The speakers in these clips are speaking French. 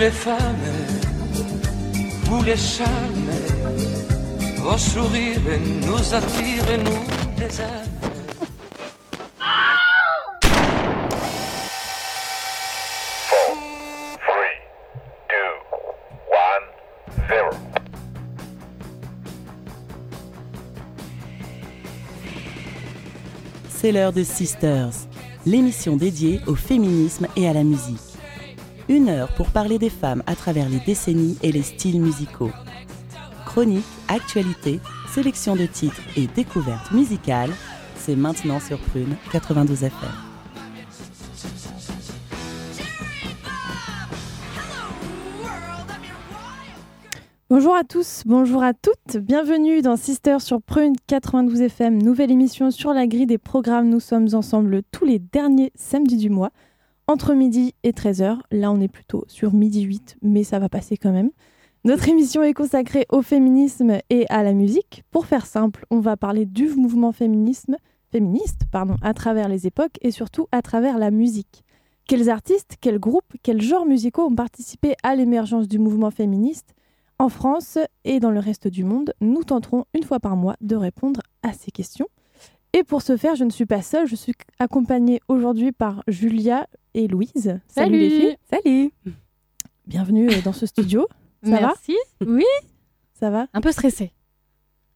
les femmes, vous les charmes, vos sourires nous attirent, nous les âmes. C'est l'heure de Sisters, l'émission dédiée au féminisme et à la musique. Une heure pour parler des femmes à travers les décennies et les styles musicaux. Chronique, actualité, sélection de titres et découvertes musicales, c'est maintenant sur Prune 92 FM. Bonjour à tous, bonjour à toutes, bienvenue dans Sister sur Prune 92 FM, nouvelle émission sur la grille des programmes. Nous sommes ensemble tous les derniers samedis du mois, entre midi et 13h. Là, on est plutôt sur midi 8, mais ça va passer quand même. Notre émission est consacrée au féminisme et à la musique. Pour faire simple, on va parler du mouvement féminisme, féministe pardon, à travers les époques et surtout à travers la musique. Quels artistes, quels groupes, quels genres musicaux ont participé à l'émergence du mouvement féministe en France et dans le reste du monde, nous tenterons une fois par mois de répondre à ces questions. Et pour ce faire, je ne suis pas seule, je suis accompagnée aujourd'hui par Julia et Louise. Salut, les filles. Salut. Bienvenue euh, dans ce studio. Ça Merci. oui. Ça va Un peu stressée.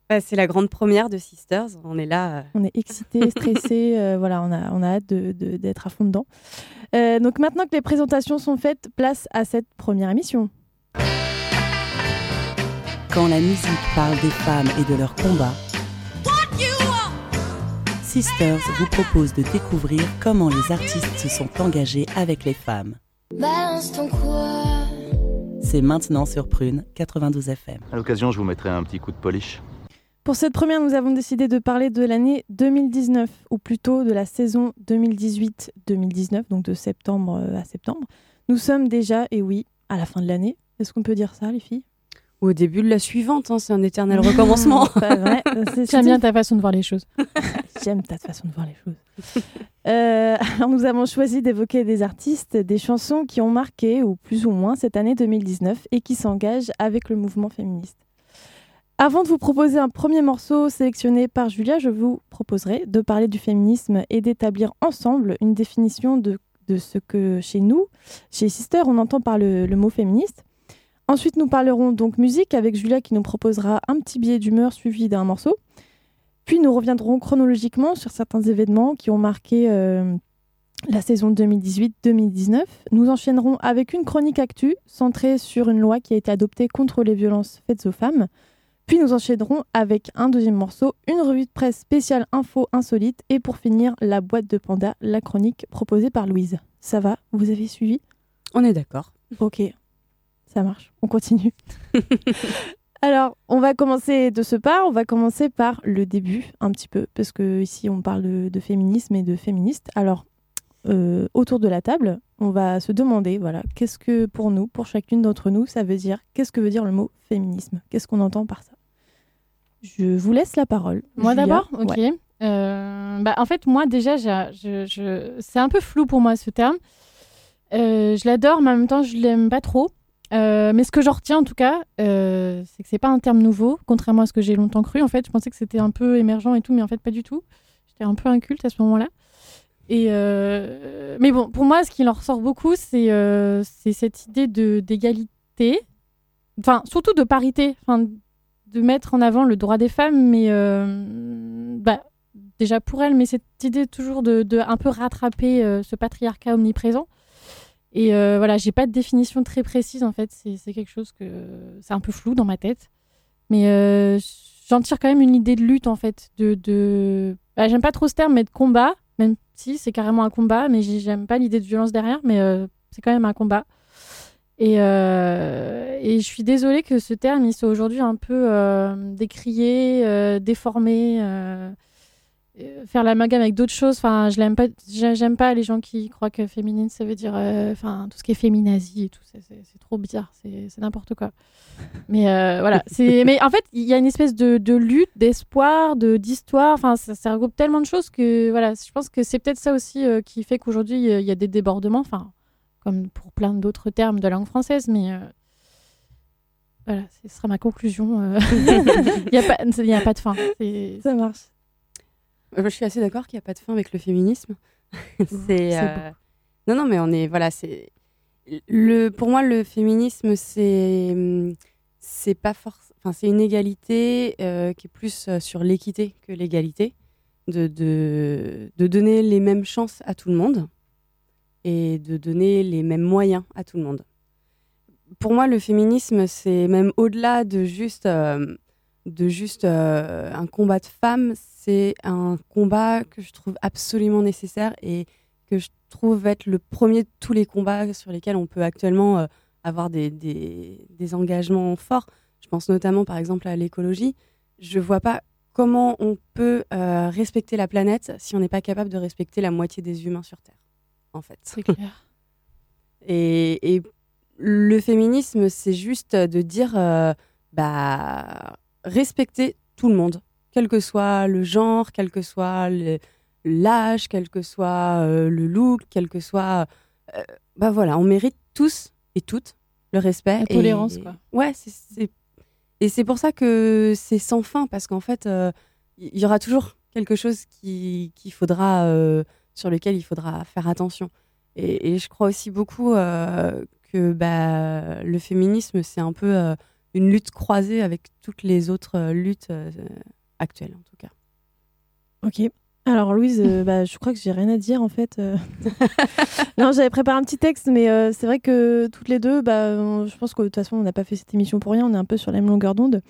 Bah, c'est la grande première de Sisters. On est là. Euh. On est excité, stressé. Euh, voilà, on a, on a hâte d'être à fond dedans. donc maintenant que les présentations sont faites, place à cette première émission. Quand la musique parle des femmes et de leurs combats, Sisters vous propose de découvrir comment les artistes se sont engagés avec les femmes. C'est maintenant sur Prune 92 FM. À l'occasion, je vous mettrai un petit coup de polish. Pour cette première, nous avons décidé de parler de l'année 2019, ou plutôt de la saison 2018-2019, donc de septembre à septembre. Nous sommes déjà, et oui, à la fin de l'année. Est-ce qu'on peut dire ça, les filles? Au début de la suivante, hein, c'est un éternel recommencement. J'aime bien ta façon de voir les choses. J'aime ta façon de voir les choses. Euh, alors nous avons choisi d'évoquer des artistes, des chansons qui ont marqué, ou plus ou moins, cette année 2019 et qui s'engagent avec le mouvement féministe. Avant de vous proposer un premier morceau sélectionné par Julia, je vous proposerai de parler du féminisme et d'établir ensemble une définition de, ce que chez nous, chez Sister, on entend par le mot féministe. Ensuite, nous parlerons donc musique avec Julia qui nous proposera un petit billet d'humeur suivi d'un morceau. Puis nous reviendrons chronologiquement sur certains événements qui ont marqué euh, la saison 2018-2019. Nous enchaînerons avec une chronique actu centrée sur une loi qui a été adoptée contre les violences faites aux femmes. Puis nous enchaînerons avec un deuxième morceau, une revue de presse spéciale info insolite et pour finir la boîte de panda, la chronique proposée par Louise. Ça va? Vous avez suivi? On est d'accord. Ok, ça marche, on continue. Alors, on va commencer de ce pas, on va commencer par le début un petit peu, parce que ici on parle de, féminisme et de féministes. Alors, euh, autour de la table, on va se demander, voilà, qu'est-ce que pour nous, pour chacune d'entre nous, ça veut dire, qu'est-ce que veut dire le mot féminisme? Qu'est-ce qu'on entend par ça? Je vous laisse la parole. Moi d'abord? Ok. Euh, bah, en fait, moi déjà, c'est un peu flou pour moi ce terme. Euh, je l'adore, mais en même temps, je l'aime pas trop. Euh, mais ce que j'en retiens en tout cas, euh, c'est que c'est pas un terme nouveau, contrairement à ce que j'ai longtemps cru. En fait, je pensais que c'était un peu émergent et tout, mais en fait pas du tout. J'étais un peu inculte à ce moment-là. Et euh, mais bon, pour moi, ce qui en ressort beaucoup, c'est cette idée d'égalité, enfin surtout de parité, enfin de mettre en avant le droit des femmes, mais bah, déjà pour elles, mais cette idée toujours de, de un peu rattraper ce patriarcat omniprésent. Et euh, voilà, j'ai pas de définition très précise en fait. C'est quelque chose que c'est un peu flou dans ma tête, mais euh, j'en tire quand même une idée de lutte en fait. De, de... Bah, j'aime pas trop ce terme, mais de combat, même si c'est carrément un combat, mais j'aime pas l'idée de violence derrière, mais euh, c'est quand même un combat. Et, et, je suis désolée que ce terme il soit aujourd'hui un peu décrié, déformé. Euh, faire l'amalgame avec d'autres choses. Enfin, je l'aime pas. J'aime pas les gens qui croient que féminine, ça veut dire, euh, enfin, tout ce qui est féminazie et tout. C'est trop bizarre. C'est n'importe quoi. Mais euh, voilà. C'est. Mais en fait, il y a une espèce de, de lutte, d'espoir, de d'histoire. Enfin, ça, ça, regroupe tellement de choses que voilà. Je pense que c'est peut-être ça aussi qui fait qu'aujourd'hui il y a des débordements. Enfin, comme pour plein d'autres termes de langue française, mais voilà, ce sera ma conclusion. Il n'y a, a pas de fin. Ça marche. Je suis assez d'accord qu'il n'y a pas de fin avec le féminisme. c'est euh, non non mais on est voilà c'est le pour moi le féminisme c'est c'est pas force enfin c'est une égalité euh, qui est plus euh, sur l'équité que l'égalité de, de de donner les mêmes chances à tout le monde et de donner les mêmes moyens à tout le monde. Pour moi le féminisme c'est même au-delà de juste euh, de juste euh, un combat de femmes, c'est un combat que je trouve absolument nécessaire et que je trouve être le premier de tous les combats sur lesquels on peut actuellement euh, avoir des, des, des engagements forts. Je pense notamment par exemple à l'écologie. Je vois pas comment on peut euh, respecter la planète si on n'est pas capable de respecter la moitié des humains sur Terre, en fait. C'est clair. Et, et le féminisme, c'est juste de dire, euh, bah, respecter tout le monde, quel que soit le genre, quel que soit l'âge, quel que soit euh, le look, quel que soit, euh, bah voilà, on mérite tous et toutes le respect. La et- tolérance, quoi. Ouais, c'est- et c'est pour ça que c'est sans fin parce qu'en fait, euh, il y aura toujours quelque chose qui qu'il faudra euh, sur lequel il faudra faire attention. Et, et je crois aussi beaucoup euh, que bah, le féminisme, c'est un peu euh, une lutte croisée avec toutes les autres euh, luttes actuelles, en tout cas. Ok. Alors Louise, euh, bah, je crois que j'ai rien à dire en fait. euh. non, j'avais préparé un petit texte, mais euh, c'est vrai que toutes les deux, bah, je pense que de toute façon, on n'a pas fait cette émission pour rien. On est un peu sur la même longueur d'onde.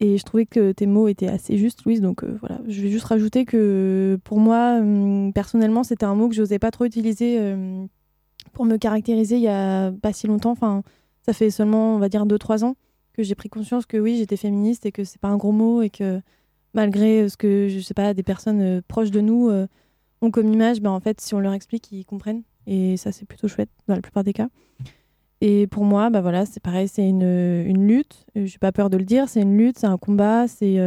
Et je trouvais que tes mots étaient assez justes, Louise. Donc voilà, je vais juste rajouter que pour moi, hum, personnellement, c'était un mot que je n'osais pas trop utiliser hum, pour me caractériser il y a pas si longtemps. Enfin, ça fait seulement, on va dire, 2-3 ans que j'ai pris conscience que oui, j'étais féministe et que c'est pas un gros mot et que malgré euh, ce que, je sais pas, des personnes euh, proches de nous euh, ont comme image, ben, en fait, si on leur explique, ils comprennent. Et ça, c'est plutôt chouette dans la plupart des cas. Et pour moi, bah voilà, c'est pareil, c'est une, une lutte. Je n'ai pas peur de le dire, c'est une lutte, c'est un combat, c'est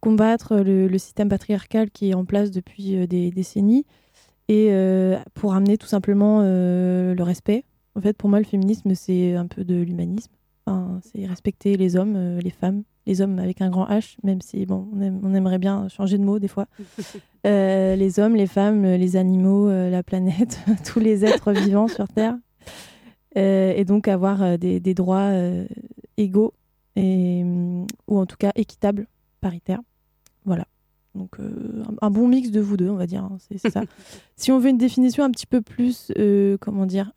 combattre le, système patriarcal qui est en place depuis des décennies et pour amener tout simplement le respect. En fait, pour moi, le féminisme, c'est un peu de l'humanisme. Enfin, c'est respecter les hommes, les femmes, les hommes avec un grand H, même si bon, on, aime- on aimerait bien changer de mot des fois. Euh, les hommes, les femmes, les animaux, euh, la planète, tous les êtres vivants sur Terre. Euh, et donc avoir des, des droits égaux, et, ou en tout cas équitables, paritaires. Voilà. Donc un, un bon mix de vous deux, on va dire. hein, c'est ça. si on veut une définition un petit peu plus, comment dire,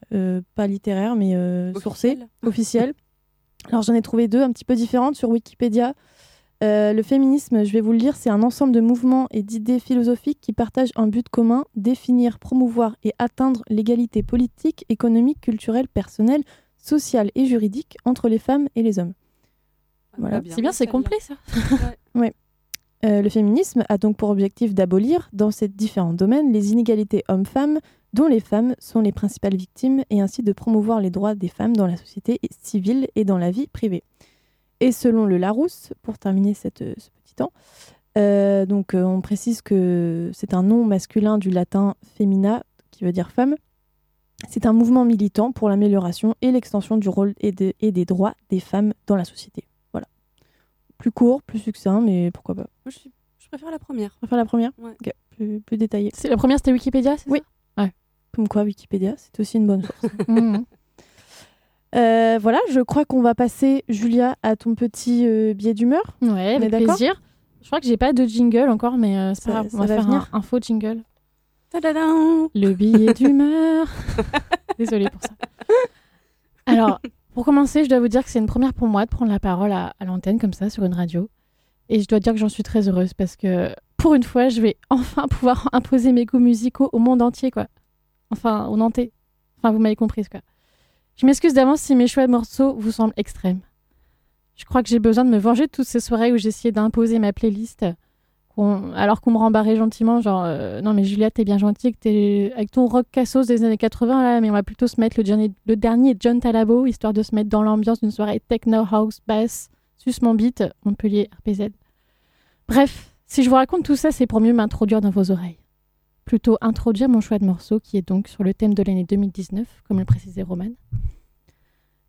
pas littéraire, mais sourcée, Officiel. officielle. Alors j'en ai trouvé deux un petit peu différentes sur Wikipédia. Euh, le féminisme, je vais vous le lire, c'est un ensemble de mouvements et d'idées philosophiques qui partagent un but commun, définir, promouvoir et atteindre l'égalité politique, économique, culturelle, personnelle, sociale et juridique entre les femmes et les hommes. Voilà. C'est bien, c'est complet ça. Euh, le féminisme a donc pour objectif d'abolir, dans ces différents domaines, les inégalités hommes-femmes, dont les femmes sont les principales victimes, et ainsi de promouvoir les droits des femmes dans la société civile et dans la vie privée. Et selon le Larousse, pour terminer cette, ce petit temps, euh, donc euh, on précise que c'est un nom masculin du latin femina, qui veut dire femme. C'est un mouvement militant pour l'amélioration et l'extension du rôle et, de- et des droits des femmes dans la société. Voilà. Plus court, plus succinct, mais pourquoi pas. Moi, je, suis- je préfère la première. Va faire la première? Ouais. Plus, plus détaillée. C'est la première, c'était Wikipédia, c'est Oui. Comme quoi, Wikipédia, c'est aussi une bonne source. Mhm. Euh, voilà, je crois qu'on va passer, Julia, à ton petit euh, billet d'humeur. Ouais, avec plaisir. Je crois que j'ai pas de jingle encore, mais euh, c'est pas grave. On va, va faire venir. un, un faux jingle. Tadadam Le billet d'humeur. Désolée pour ça. Alors, pour commencer, je dois vous dire que c'est une première pour moi de prendre la parole à, à l'antenne comme ça sur une radio. Et je dois dire que j'en suis très heureuse parce que pour une fois, je vais enfin pouvoir imposer mes goûts musicaux au monde entier, quoi. Enfin, au Nantais. Enfin, vous m'avez comprise, quoi. Je m'excuse d'avance si mes choix de morceaux vous semblent extrêmes. Je crois que j'ai besoin de me venger de toutes ces soirées où j'essayais d'imposer ma playlist alors qu'on me rembarrait gentiment, genre euh, non mais Juliette t'es bien gentille tes- avec ton rock cassos des années 80 là, mais on va plutôt se mettre le dernier, le dernier John Talabo histoire de se mettre dans l'ambiance d'une soirée techno house bass, sus mon beat, Montpellier RPZ. Bref, si je vous raconte tout ça, c'est pour mieux m'introduire dans vos oreilles. Plutôt introduire mon choix de morceau qui est donc sur le thème de l'année 2019, comme le précisait Roman.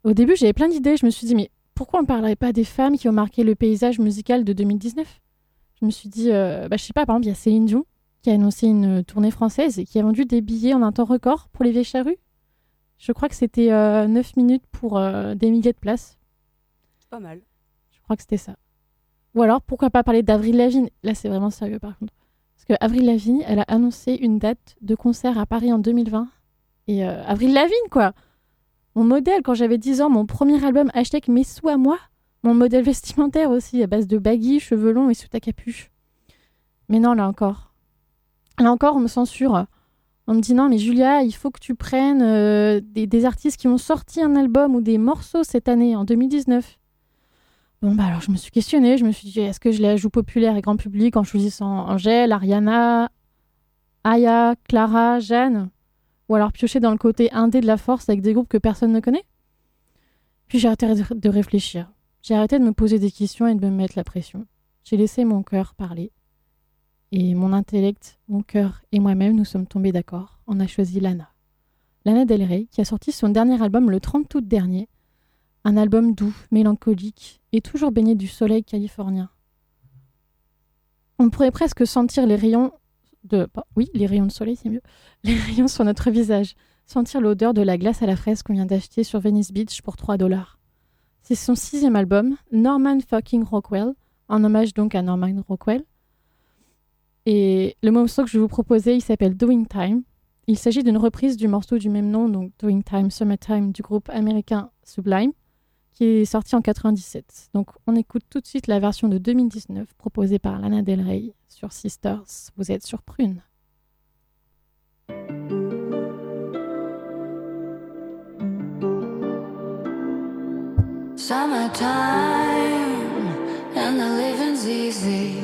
Au début, j'avais plein d'idées. Je me suis dit, mais pourquoi on ne parlerait pas des femmes qui ont marqué le paysage musical de 2019 Je me suis dit, euh, bah, je sais pas, par exemple, il y a Céline Dion qui a annoncé une tournée française et qui a vendu des billets en un temps record pour les vieilles charrues. Je crois que c'était 9 minutes pour des milliers de places. Pas mal. Je crois que c'était ça. Ou alors, pourquoi pas parler d'Avril Lavigne? Là, c'est vraiment sérieux par contre. Parce que Avril Lavigne, elle a annoncé une date de concert à Paris en 2020. Et euh, Avril Lavigne, quoi Mon modèle, quand j'avais 10 ans, mon premier album, hashtag Mes sous à moi. Mon modèle vestimentaire aussi, à base de baggy, cheveux longs et sous ta capuche. Mais non, là encore. Là encore, on me censure. On me dit non, mais Julia, il faut que tu prennes euh, des, des artistes qui ont sorti un album ou des morceaux cette année, en 2019. Bon, bah alors je me suis questionnée, je me suis dit, est-ce que je les joue populaire et grand public en choisissant Angèle, Ariana, Aya, Clara, Jeanne Ou alors piocher dans le côté indé de la force avec des groupes que personne ne connaît? Puis j'ai arrêté de réfléchir. J'ai arrêté de me poser des questions et de me mettre la pression. J'ai laissé mon cœur parler. Et mon intellect, mon cœur et moi-même, nous sommes tombés d'accord. On a choisi Lana. Lana Del Rey, qui a sorti son dernier album le 30 août dernier, un album doux, mélancolique et toujours baigné du soleil californien. On pourrait presque sentir les rayons de. Oui, les rayons de soleil, c'est mieux. Les rayons sur notre visage. Sentir l'odeur de la glace à la fraise qu'on vient d'acheter sur Venice Beach pour 3 dollars. C'est son sixième album, Norman Fucking Rockwell, en hommage donc à Norman Rockwell. Et le morceau que je vais vous proposer, il s'appelle Doing Time. Il s'agit d'une reprise du morceau du même nom, donc Doing Time, Summertime, du groupe américain Sublime qui est sorti en 97. Donc on écoute tout de suite la version de 2019 proposée par Lana Del Rey sur Sisters. Vous êtes sur Prune. and the living's easy.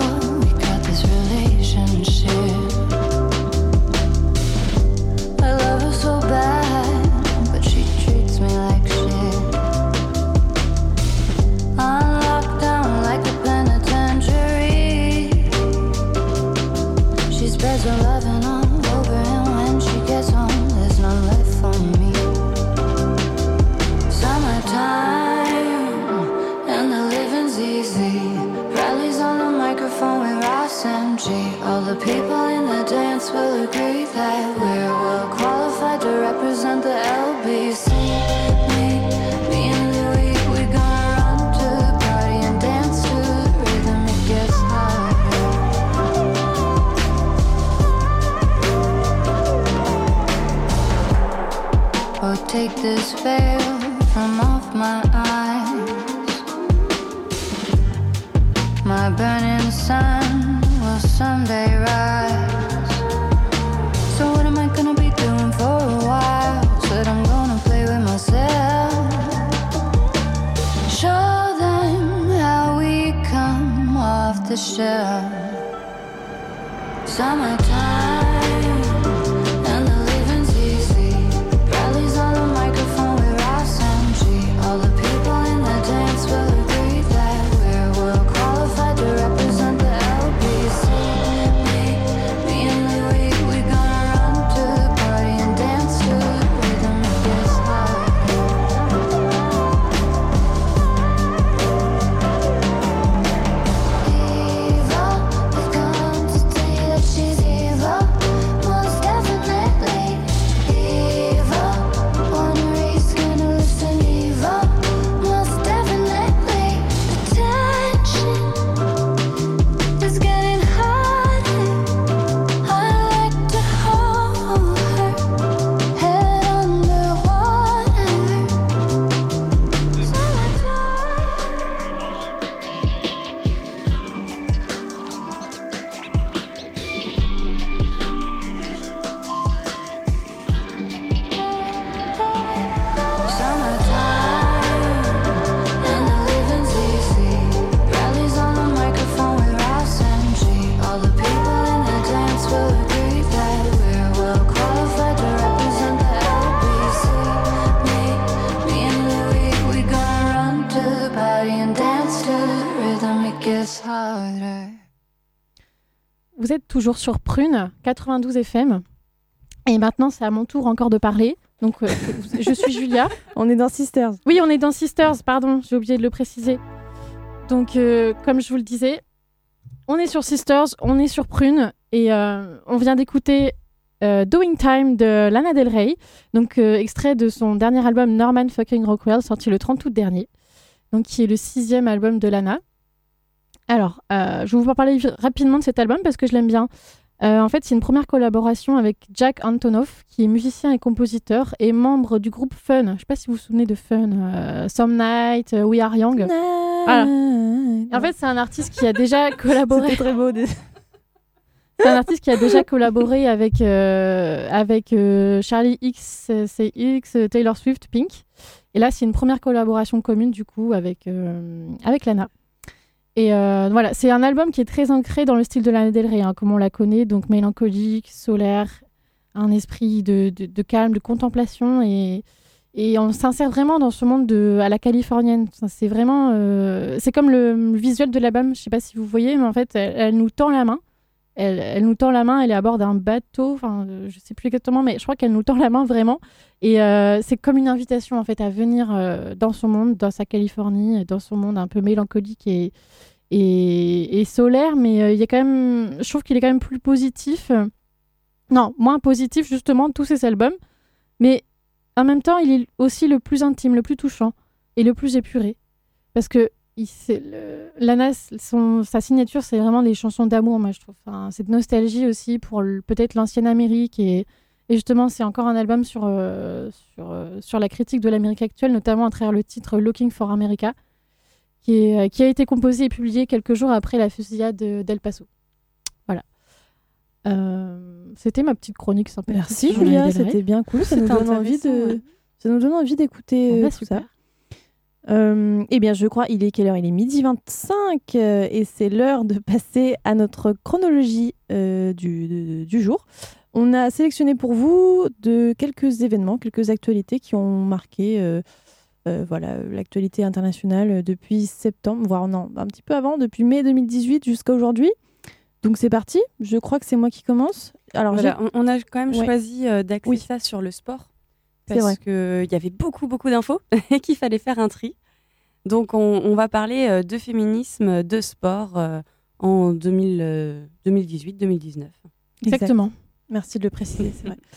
All the people in the dance will agree that we're well qualified to represent the LBC. Me, me and we gonna run to the party and dance to the rhythm. It gets. Oh, take this veil from off my eyes. My burning sun off the toujours sur Prune 92 FM. Et maintenant, c'est à mon tour encore de parler. Donc, euh, je suis Julia. On est dans Sisters. Oui, on est dans Sisters, pardon, j'ai oublié de le préciser. Donc, euh, comme je vous le disais, on est sur Sisters, on est sur Prune, et euh, on vient d'écouter Doing Time de Lana Del Rey, donc extrait de son dernier album Norman Fucking Rockwell, sorti le 30 août dernier, donc qui est le sixième album de Lana. Alors, euh, je vais vous parler rapidement de cet album parce que je l'aime bien. Euh, en fait, c'est une première collaboration avec Jack Antonoff, qui est musicien et compositeur et membre du groupe Fun. Je ne sais pas si vous vous souvenez de Fun, euh, Some Night, euh, We Are Young. Voilà. En fait, c'est un artiste qui a déjà collaboré. C'était très beau. C'est un artiste qui a déjà collaboré avec, euh, avec euh, Charlie XCX, Taylor Swift, Pink. Et là, c'est une première collaboration commune, du coup, avec, euh, avec Lana. Et euh, voilà, c'est un album qui est très ancré dans le style de Lana Del Rey, hein, comme on la connaît, donc mélancolique, solaire, un esprit de, calme, de contemplation. Et, on s'insère vraiment dans ce monde de, à la californienne. C'est vraiment. euh, c'est comme le, visuel de l'album, je sais pas si vous voyez, mais en fait, elle nous tend la main. Elle, nous tend la main, elle est à bord d'un bateau, enfin, euh, je sais plus exactement, mais je crois qu'elle nous tend la main vraiment. Et euh, c'est comme une invitation, en fait, à venir euh, dans son monde, dans sa Californie, dans son monde un peu mélancolique et, et, et solaire, mais il y a quand même, je trouve qu'il est quand même plus positif. Non, moins positif, justement, tous ces albums. Mais en même temps, il est aussi le plus intime, le plus touchant et le plus épuré. Parce que il- le- Lana, son, sa signature, c'est vraiment des chansons d'amour, moi, je trouve. Enfin, cette nostalgie aussi pour peut-être l'ancienne Amérique. Et, et justement, c'est encore un album sur, euh, sur, euh, sur la critique de l'Amérique actuelle, notamment à travers le titre Looking for America, qui, est, euh, qui a été composé et publié quelques jours après la fusillade de- d'El Paso. Voilà. Euh, C'était ma petite chronique sympathique. Merci Julia, c'était bien cool. Ça nous donne envie de, ouais. ça nous donne envie d'écouter euh, bah, tout super. ça. Euh, eh bien, je crois, il est quelle heure? Il est midi 25 euh, et c'est l'heure de passer à notre chronologie euh, du, de- du jour. On a sélectionné pour vous de quelques événements, quelques actualités qui ont marqué euh, voilà, l'actualité internationale depuis septembre, voire non, un petit peu avant, depuis mai 2018 jusqu'à aujourd'hui. Donc c'est parti, je crois que c'est moi qui commence. Alors Voilà, on, on a quand même Ouais. choisi d'axer Oui. ça sur le sport. C'est vrai. Parce qu'il y avait beaucoup, beaucoup d'infos et qu'il fallait faire un tri. Donc, on, on va parler euh, de féminisme, de sport euh, en 2000, euh, 2018-2019. Exactement. Merci de le préciser, c'est vrai.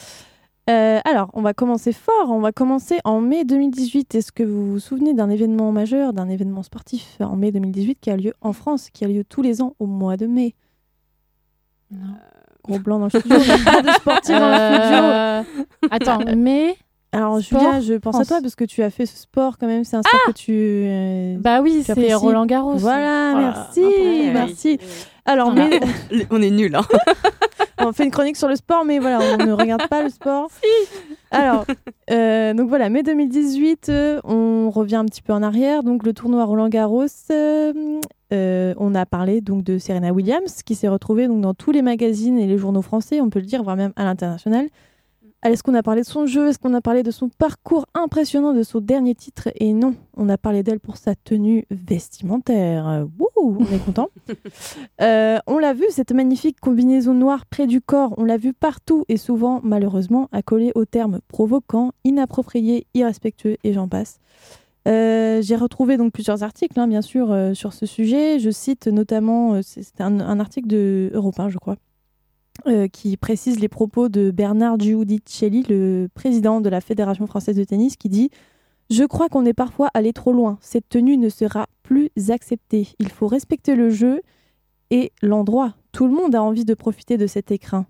Euh, alors, on va commencer fort. On va commencer en mai 2018. Est-ce que vous vous souvenez d'un événement majeur, d'un événement sportif en mai 2018 qui a lieu en France, qui a lieu tous les ans au mois de mai? Non. Gros blanc dans le studio. de sportif dans le studio. Euh, Attends, mais Alors, sport, Julia, je pense à toi parce que tu as fait ce sport quand même. C'est un sport que tu. euh, bah oui, c'est Roland Garros. Voilà, Voilà, merci, après, merci. Alors, Voilà. mai- On est nuls. Hein. on fait une chronique sur le sport, mais voilà, on ne regarde pas le sport. Alors, euh, donc voilà, mai 2018, euh, on revient un petit peu en arrière. Donc le tournoi Roland Garros, euh, euh, on a parlé donc de Serena Williams, qui s'est retrouvée donc dans tous les magazines et les journaux français, on peut le dire, voire même à l'international. Est-ce qu'on a parlé de son jeu? Est-ce qu'on a parlé de son parcours impressionnant de son dernier titre? Et non, on a parlé d'elle pour sa tenue vestimentaire. Wouhou, on est content. Euh, on l'a vu, cette magnifique combinaison noire près du corps, on l'a vu partout et souvent, malheureusement, accolée aux termes provoquants, inappropriés, irrespectueux et j'en passe. Euh, J'ai retrouvé donc plusieurs articles, hein, bien sûr, euh, sur ce sujet. Je cite notamment, c'est un, un article de Europe 1, je crois, euh, qui précise les propos de Bernard Giudicelli, le président de la Fédération française de tennis, qui dit je crois qu'on est parfois allé trop loin. Cette tenue ne sera plus acceptée. Il faut respecter le jeu et l'endroit. Tout le monde a envie de profiter de cet écrin.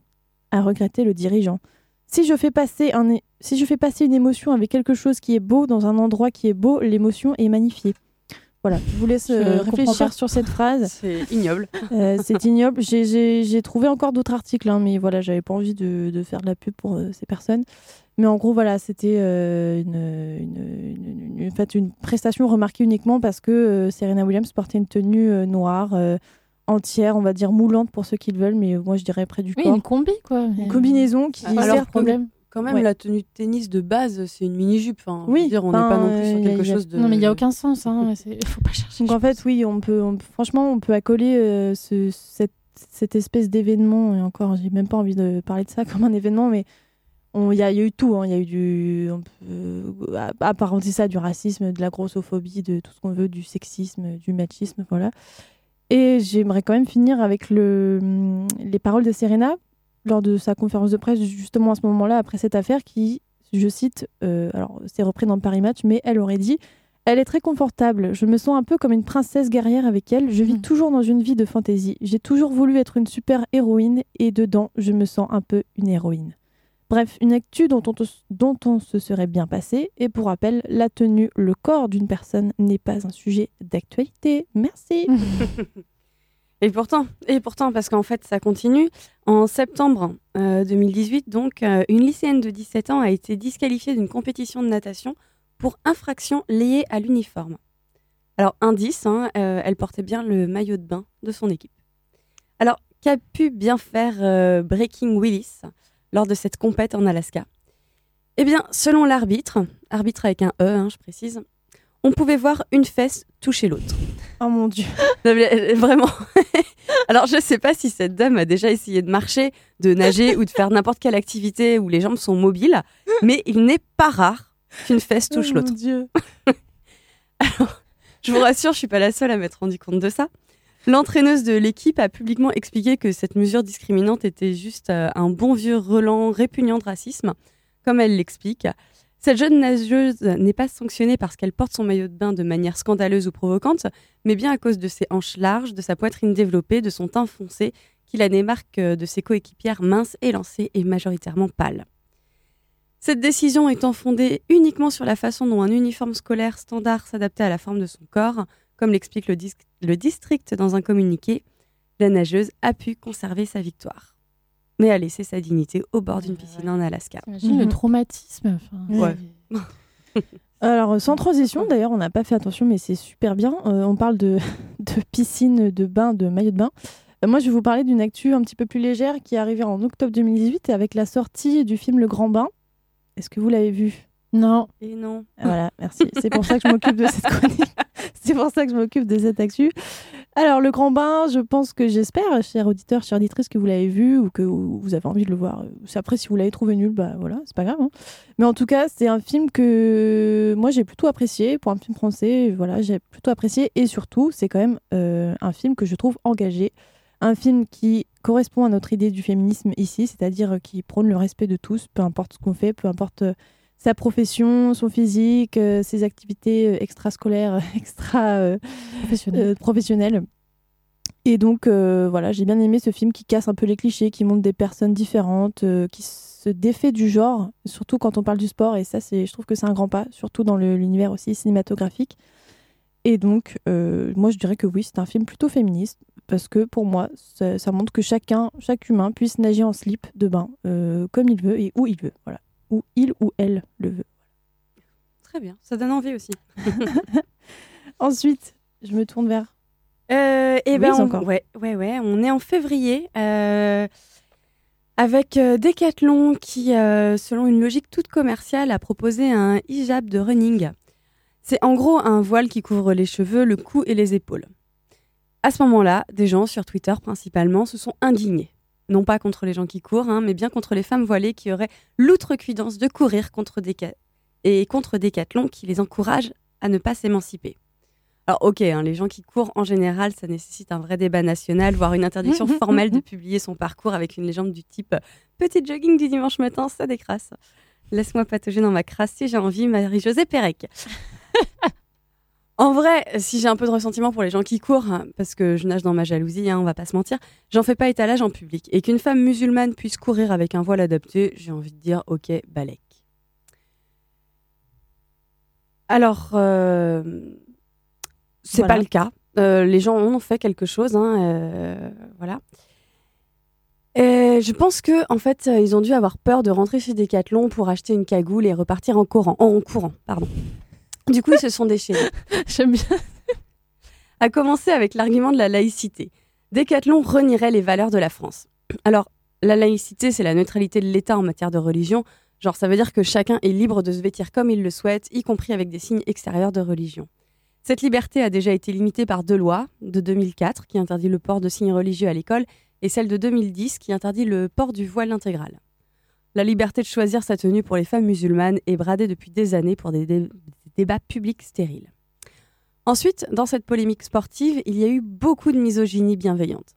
A regretté le dirigeant. Si je fais passer si je fais passer une émotion avec quelque chose qui est beau dans un endroit qui est beau, l'émotion est magnifiée. Voilà, je vous laisse Je euh, réfléchir pas. sur cette phrase. C'est ignoble. Euh, c'est ignoble. J'ai- trouvé encore d'autres articles, hein, mais voilà, j'avais pas envie de, de faire de la pub pour euh, ces personnes. Mais en gros, voilà, c'était euh, une, une, une- fait, une prestation remarquée uniquement parce que Serena Williams portait une tenue noire, entière, on va dire moulante pour ceux qui le veulent, mais moi je dirais près du Oui, corps. une combi, quoi. Une combinaison qui Alors, sert problème. Quand même, Ouais. la tenue de tennis de base, c'est une mini-jupe. Enfin, Oui, dire, on n'est pas non plus euh, sur quelque a- chose de. Non, mais il n'y a aucun sens. Hein. C'est- Faut pas chercher. Donc en fait, oui, on peut, on- franchement, on peut accoler euh, ce- cette, cette espèce d'événement, et encore, j'ai même pas envie de parler de ça comme un événement, mais il y, a eu tout. hein. Il y a eu du. On peut apparenter ça du racisme, de la grossophobie, de tout ce qu'on veut, du sexisme, du machisme, voilà. Et j'aimerais quand même finir avec le, hum, les paroles de Serena lors de sa conférence de presse, justement à ce moment-là, après cette affaire, qui, je cite, euh, alors c'est repris dans Paris Match, mais elle aurait dit Elle est très confortable, je me sens un peu comme une princesse guerrière avec elle, je vis Mhm. toujours dans une vie de fantaisie. J'ai toujours voulu être une super héroïne, et dedans, je me sens un peu une héroïne. Bref, une actu dont on, te- dont on se serait bien passé. Et pour rappel, la tenue, le corps d'une personne n'est pas un sujet d'actualité. Merci. Et pourtant, et pourtant, parce qu'en fait, ça continue. En septembre euh, 2018, donc, euh, une lycéenne de 17 ans a été disqualifiée d'une compétition de natation pour infraction liée à l'uniforme. Alors, indice, hein, euh, elle portait bien le maillot de bain de son équipe. Alors, qu'a pu bien faire euh, Breaking Willis lors de cette compète en Alaska? Eh bien, selon l'arbitre, arbitre avec un E, hein, je précise, on pouvait voir une fesse toucher l'autre. Oh mon dieu. Non, mais, euh, Vraiment. Alors, je sais pas si cette dame a déjà essayé de marcher, de nager ou de faire n'importe quelle activité où les jambes sont mobiles, mais il n'est pas rare qu'une fesse touche Oh l'autre. Mon dieu. Je vous rassure, je suis pas la seule à m'être rendu compte de ça. L'entraîneuse de l'équipe a publiquement expliqué que cette mesure discriminante était juste euh, un bon vieux relent répugnant de racisme, comme elle l'explique. Cette jeune nageuse n'est pas sanctionnée parce qu'elle porte son maillot de bain de manière scandaleuse ou provocante, mais bien à cause de ses hanches larges, de sa poitrine développée, de son teint foncé, qui la démarque de ses coéquipières minces, élancées et majoritairement pâles. Cette décision étant fondée uniquement sur la façon dont un uniforme scolaire standard s'adaptait à la forme de son corps, comme l'explique le, le district dans un communiqué, la nageuse a pu conserver sa victoire, mais a laissé sa dignité au bord d'une piscine en Alaska. T'imagines le Mhm. traumatisme. Ouais. Alors, sans transition, d'ailleurs, on n'a pas fait attention, mais c'est super bien. Euh, on parle de, de piscine, de bain, de maillot de bain. Euh, moi, je vais vous parler d'une actu un petit peu plus légère qui est arrivée en octobre 2018 avec la sortie du film Le Grand Bain. Est-ce que vous l'avez vu? Non. Et non. Voilà, merci. C'est pour ça que je m'occupe de cette chronique. C'est pour ça que je m'occupe de cette actu. Alors, Le Grand Bain, je pense que j'espère, chers auditeurs, chères auditrices, que vous l'avez vu ou que vous avez envie de le voir. Après, si vous l'avez trouvé nul, bah voilà, c'est pas grave. hein. Mais en tout cas, c'est un film que moi j'ai plutôt apprécié pour un film français. Voilà, j'ai plutôt apprécié et surtout, c'est quand même euh, un film que je trouve engagé, un film qui correspond à notre idée du féminisme ici, c'est-à-dire qui prône le respect de tous, peu importe ce qu'on fait, peu importe euh, sa profession, son physique, euh, ses activités euh, extrascolaires, extra euh, Professionnel. euh, professionnelles. Et donc, voilà, j'ai bien aimé ce film qui casse un peu les clichés, qui montre des personnes différentes, qui se défait du genre, surtout quand on parle du sport. Et ça, c'est, je trouve que c'est un grand pas, surtout dans l'univers aussi cinématographique. Et donc, euh, moi, je dirais que oui, c'est un film plutôt féministe, parce que pour moi, ça, ça montre que chacun, chaque humain puisse nager en slip de bain, euh, comme il veut et où il veut. Voilà. Où il ou elle le veut. Très bien, ça donne envie aussi. Ensuite, je me tourne vers. Euh, et ben Louise on, encore. Ouais, ouais, ouais. On est en février euh, avec euh, Decathlon qui, euh, selon une logique toute commerciale, a proposé un hijab de running. C'est en gros un voile qui couvre les cheveux, le cou et les épaules. À ce moment-là, des gens sur Twitter principalement se sont indignés. Non pas contre les gens qui courent, hein, mais bien contre les femmes voilées qui auraient l'outrecuidance de courir contre Deca- et contre Decathlon qui les encourage à ne pas s'émanciper. Alors ok, hein, les gens qui courent en général, ça nécessite un vrai débat national, voire une interdiction formelle de publier son parcours avec une légende du type « Petit jogging du dimanche matin, ça décrasse ». Laisse-moi patauger dans ma crasse si j'ai envie, Marie-Josée Pérec. en vrai, si j'ai un peu de ressentiment pour les gens qui courent, hein, parce que je nage dans ma jalousie, hein, on va pas se mentir, j'en fais pas étalage en public. Et qu'une femme musulmane puisse courir avec un voile adapté, j'ai envie de dire ok, balèque. Alors, euh, c'est Voilà. pas le cas. Euh, les gens ont fait quelque chose, hein, euh, voilà. Et je pense que en fait, ils ont dû avoir peur de rentrer chez Decathlon pour acheter une cagoule et repartir en courant, en courant, pardon. Du coup, ils se sont déchaînés. J'aime bien. À commencer avec l'argument de la laïcité. Decathlon renierait les valeurs de la France. Alors, la laïcité, c'est la neutralité de l'État en matière de religion. Genre, ça veut dire que chacun est libre de se vêtir comme il le souhaite, y compris avec des signes extérieurs de religion. Cette liberté a déjà été limitée par deux lois, de 2004, qui interdit le port de signes religieux à l'école, et celle de 2010 qui interdit le port du voile intégral. La liberté de choisir sa tenue pour les femmes musulmanes est bradée depuis des années pour des, dé- des débats publics stériles. Ensuite, dans cette polémique sportive, il y a eu beaucoup de misogynie bienveillante.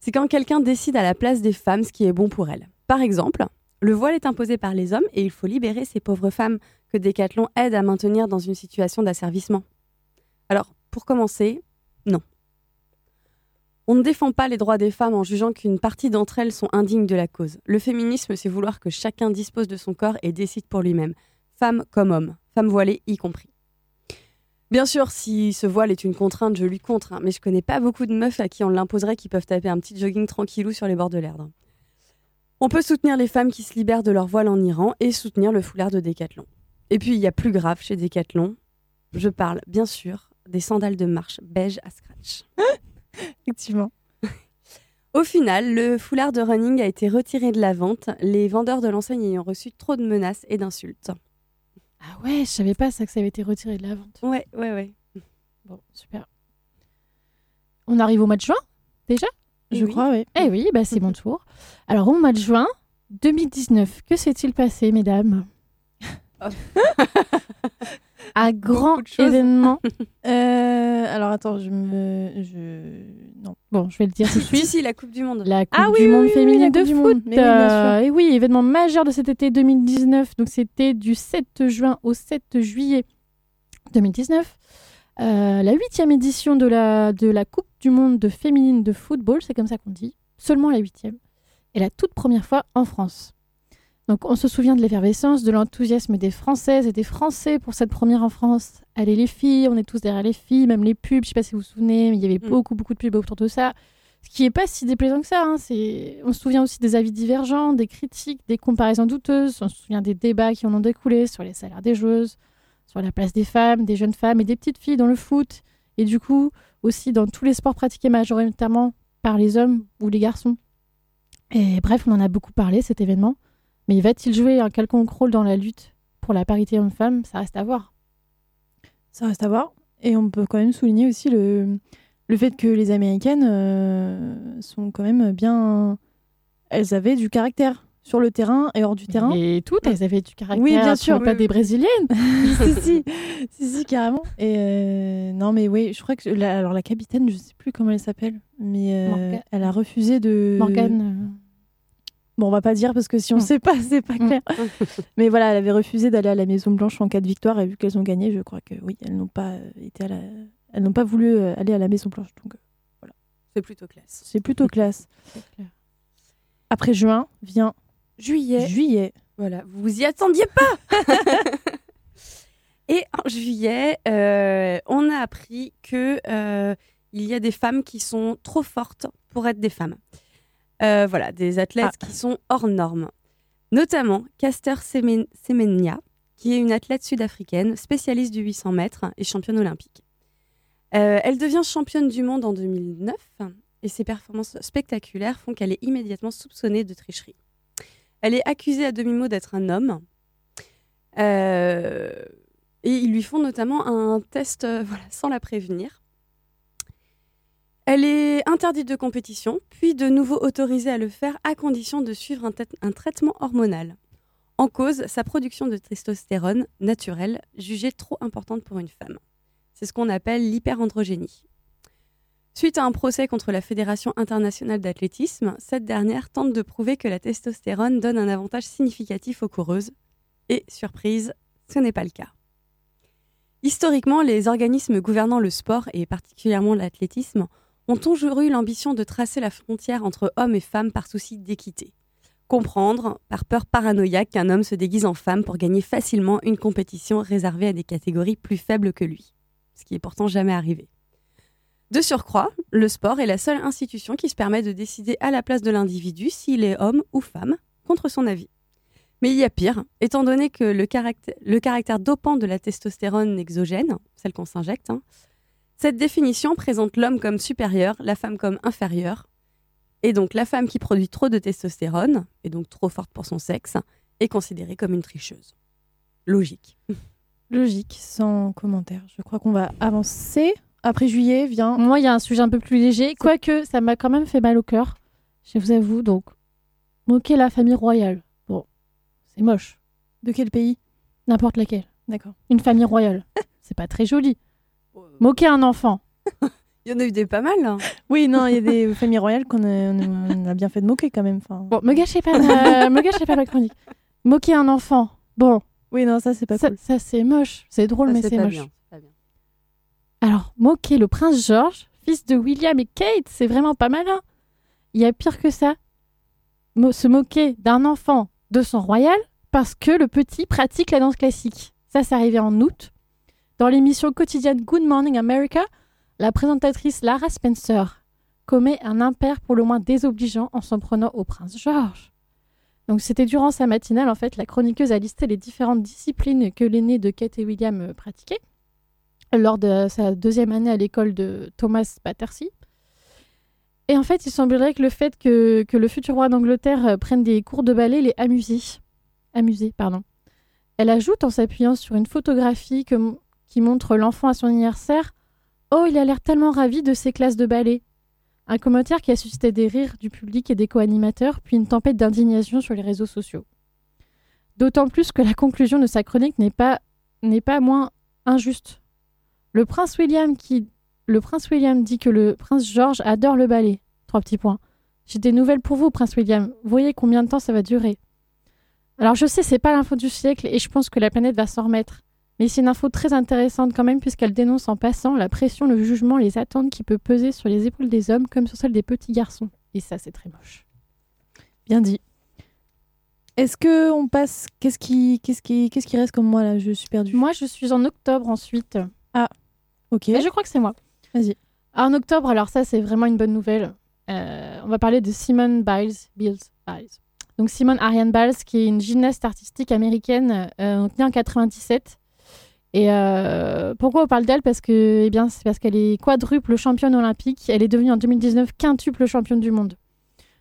C'est quand quelqu'un décide à la place des femmes ce qui est bon pour elles. Par exemple, le voile est imposé par les hommes et il faut libérer ces pauvres femmes que Decathlon aide à maintenir dans une situation d'asservissement. Alors, pour commencer, non. On ne défend pas les droits des femmes en jugeant qu'une partie d'entre elles sont indignes de la cause. Le féminisme, c'est vouloir que chacun dispose de son corps et décide pour lui-même, femme comme homme, femme voilée y compris. Bien sûr, si ce voile est une contrainte, je lui contre, hein, mais je connais pas beaucoup de meufs à qui on l'imposerait qui peuvent taper un petit jogging tranquillou sur les bords de l'Erdre. On peut soutenir les femmes qui se libèrent de leur voile en Iran et soutenir le foulard de Décathlon. Et puis il y a plus grave chez Décathlon. Je parle bien sûr des sandales de marche beige à scratch. Effectivement. Au final, le foulard de running a été retiré de la vente, les vendeurs de l'enseigne ayant reçu trop de menaces et d'insultes. Ah ouais, je savais pas ça que ça avait été retiré de la vente. Ouais, ouais, ouais. Bon, super. On arrive au mois de juin déjà? Je oui. crois, oui. Eh oui, bah c'est mon tour. Alors au mois de juin 2019, que s'est-il passé, mesdames? Oh. Un grand événement. Euh, alors attends, je me. Je... Non. Bon, je vais le dire tout de Si, suite. si, la Coupe du Monde. La Coupe Ah oui, du oui, Monde oui, oui, féminine la de Coupe du foot. Monde. Mais oui, bien sûr. euh, et oui, événement majeur de cet été 2019. Donc c'était du 7 juin au 7 juillet 2019. Euh, la huitième édition de la, de la Coupe du Monde de féminine de football, c'est comme ça qu'on dit. Seulement la huitième. Et la toute première fois en France. Donc on se souvient de l'effervescence, de l'enthousiasme des Françaises et des Français pour cette première en France. Allez les filles, on est tous derrière les filles, même les pubs, je sais pas si vous vous souvenez, mais il y avait Mm. beaucoup beaucoup de pubs autour de ça. Ce qui n'est pas si déplaisant que ça. hein. C'est... On se souvient aussi des avis divergents, des critiques, des comparaisons douteuses. On se souvient des débats qui en ont découlé sur les salaires des joueuses, sur la place des femmes, des jeunes femmes et des petites filles dans le foot. Et du coup, aussi dans tous les sports pratiqués majoritairement par les hommes ou les garçons. Et bref, on en a beaucoup parlé, cet événement. Mais va-t-il jouer un quelconque rôle dans la lutte pour la parité homme-femme? Ça reste à voir. Ça reste à voir. Et on peut quand même souligner aussi le, le fait que les Américaines euh, sont quand même bien. Elles avaient du caractère sur le terrain et hors du terrain. Et toutes, elles avaient du caractère. Oui, bien sûr, pas oui, des brésiliennes. si, si, si, si, carrément. Et euh, non, mais oui, je crois que la, alors la capitaine, je sais plus comment elle s'appelle, mais euh, elle a refusé de. Morgane. Bon, on va pas dire parce que si on Mm. sait pas, c'est pas Mm. clair. mais voilà, elle avait refusé d'aller à la Maison Blanche en cas de victoire et vu qu'elles ont gagné, je crois que oui, elles n'ont pas été à la, elles n'ont pas voulu euh, aller à la Maison Blanche. Donc euh, C'est plutôt classe. c'est plutôt classe. Clair. Après juin vient Juillet. juillet. Voilà, vous vous y attendiez pas Et en juillet, euh, on a appris que euh, il y a des femmes qui sont trop fortes pour être des femmes. Euh, voilà, des athlètes Ah. qui sont hors normes. Notamment Caster Semen- Semenya, qui est une athlète sud-africaine, spécialiste du 800 mètres et championne olympique. Euh, elle devient championne du monde en 2009 et ses performances spectaculaires font qu'elle est immédiatement soupçonnée de tricherie. Elle est accusée à demi-mot d'être un homme. Euh, et ils lui font notamment un test euh, voilà, sans la prévenir. Elle est interdite de compétition, puis de nouveau autorisée à le faire à condition de suivre un, traitement hormonal. En cause, sa production de testostérone naturelle, jugée trop importante pour une femme. C'est ce qu'on appelle l'hyperandrogénie. Suite à un procès contre la Fédération internationale d'athlétisme, cette dernière tente de prouver que la testostérone donne un avantage significatif aux coureuses. Et, surprise, ce n'est pas le cas. Historiquement, les organismes gouvernant le sport, et particulièrement l'athlétisme, ont toujours eu l'ambition de tracer la frontière entre hommes et femmes par souci d'équité. Comprendre, par peur paranoïaque, qu'un homme se déguise en femme pour gagner facilement une compétition réservée à des catégories plus faibles que lui. Ce qui est pourtant jamais arrivé. De surcroît, le sport est la seule institution qui se permet de décider à la place de l'individu s'il est homme ou femme, contre son avis. Mais il y a pire, étant donné que le caractère, dopant de la testostérone exogène, celle qu'on s'injecte, hein, cette définition présente l'homme comme supérieur, la femme comme inférieure. Et donc la femme qui produit trop de testostérone, et donc trop forte pour son sexe, est considérée comme une tricheuse. Logique. Logique, sans commentaire. Je crois qu'on va avancer. Après juillet vient. Moi, il y a un sujet un peu plus léger, quoique ça m'a quand même fait mal au cœur. je vous avoue, donc, moquer la famille royale. Bon, c'est moche. De quel pays? N'importe laquelle. D'accord. Une famille royale. c'est pas très joli. Moquer un enfant. Il y en a eu des pas mal. hein. Oui, non, il y a des familles royales qu'on a, on a bien fait de moquer quand même. Enfin, Bon, me gâchez pas ma, me gâchez pas ma chronique. Moquer un enfant. Bon, Oui, non, ça c'est pas ça, cool. ça, c'est moche. C'est drôle, Ça, mais c'est moche. bien, bien. Alors, moquer le prince George, fils de William et Kate, c'est vraiment pas malin. Il y a pire que ça. Mo- se moquer d'un enfant de son royal parce que le petit pratique la danse classique. Ça, c'est arrivé en août. Dans l'émission quotidienne Good Morning America, la présentatrice Lara Spencer commet un impair pour le moins désobligeant en s'en prenant au prince George. Donc c'était durant sa matinale, en fait, la chroniqueuse a listé les différentes disciplines que l'aîné de Kate et William euh, pratiquaient lors de sa deuxième année à l'école de Thomas Battersea. Et en fait, il semblerait que le fait que, que le futur roi d'Angleterre euh, prenne des cours de ballet l'ait amusé. Amusé, pardon. Elle ajoute en s'appuyant sur une photographie que- qui montre l'enfant à son anniversaire Oh, il a l'air tellement ravi de ses classes de ballet. Un commentaire qui a suscité des rires du public et des co-animateurs, puis une tempête d'indignation sur les réseaux sociaux. D'autant plus que la conclusion de sa chronique n'est pas, n'est pas moins injuste. Le prince William qui le prince William dit que le prince George adore le ballet. Trois petits points. J'ai des nouvelles pour vous, prince William. Voyez combien de temps ça va durer. Alors je sais, c'est pas l'info du siècle et je pense que la planète va s'en remettre. Mais c'est une info très intéressante quand même puisqu'elle dénonce en passant la pression, le jugement, les attentes qui peut peser sur les épaules des hommes comme sur celles des petits garçons. Et ça, c'est très moche. Bien dit. Est-ce que on passe Qu'est-ce qui, qu'est-ce qui, qu'est-ce qui reste comme moi là? Je suis perdue. Moi, je suis en octobre ensuite. ok. Mais je crois que c'est moi. Vas-y. En octobre, alors ça, c'est vraiment une bonne nouvelle. Euh, on va parler de Simone Biles. Biles, Biles. Donc Simone Ariane Biles, qui est une gymnaste artistique américaine, euh, née en 97. Et euh, pourquoi on parle d'elle? Parce que, eh bien, c'est parce qu'elle est quadruple championne olympique. Elle est devenue en 2019 quintuple championne du monde.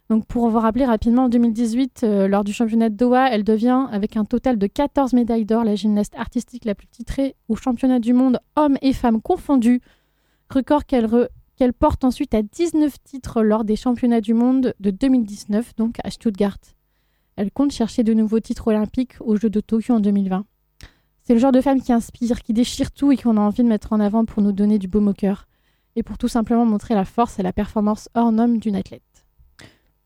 Donc pour vous rappeler rapidement, en 2018, euh, lors du championnat de Doha, elle devient, avec un total de 14 médailles d'or, la gymnaste artistique la plus titrée au championnat du monde, hommes et femmes confondus. Record qu'elle porte ensuite à 19 titres lors des championnats du monde de 2019, donc à Stuttgart. Elle compte chercher de nouveaux titres olympiques aux Jeux de Tokyo en 2020. C'est le genre de femme qui inspire, qui déchire tout et qu'on a envie de mettre en avant pour nous donner du baume au cœur. Et pour tout simplement montrer la force et la performance hors norme d'une athlète.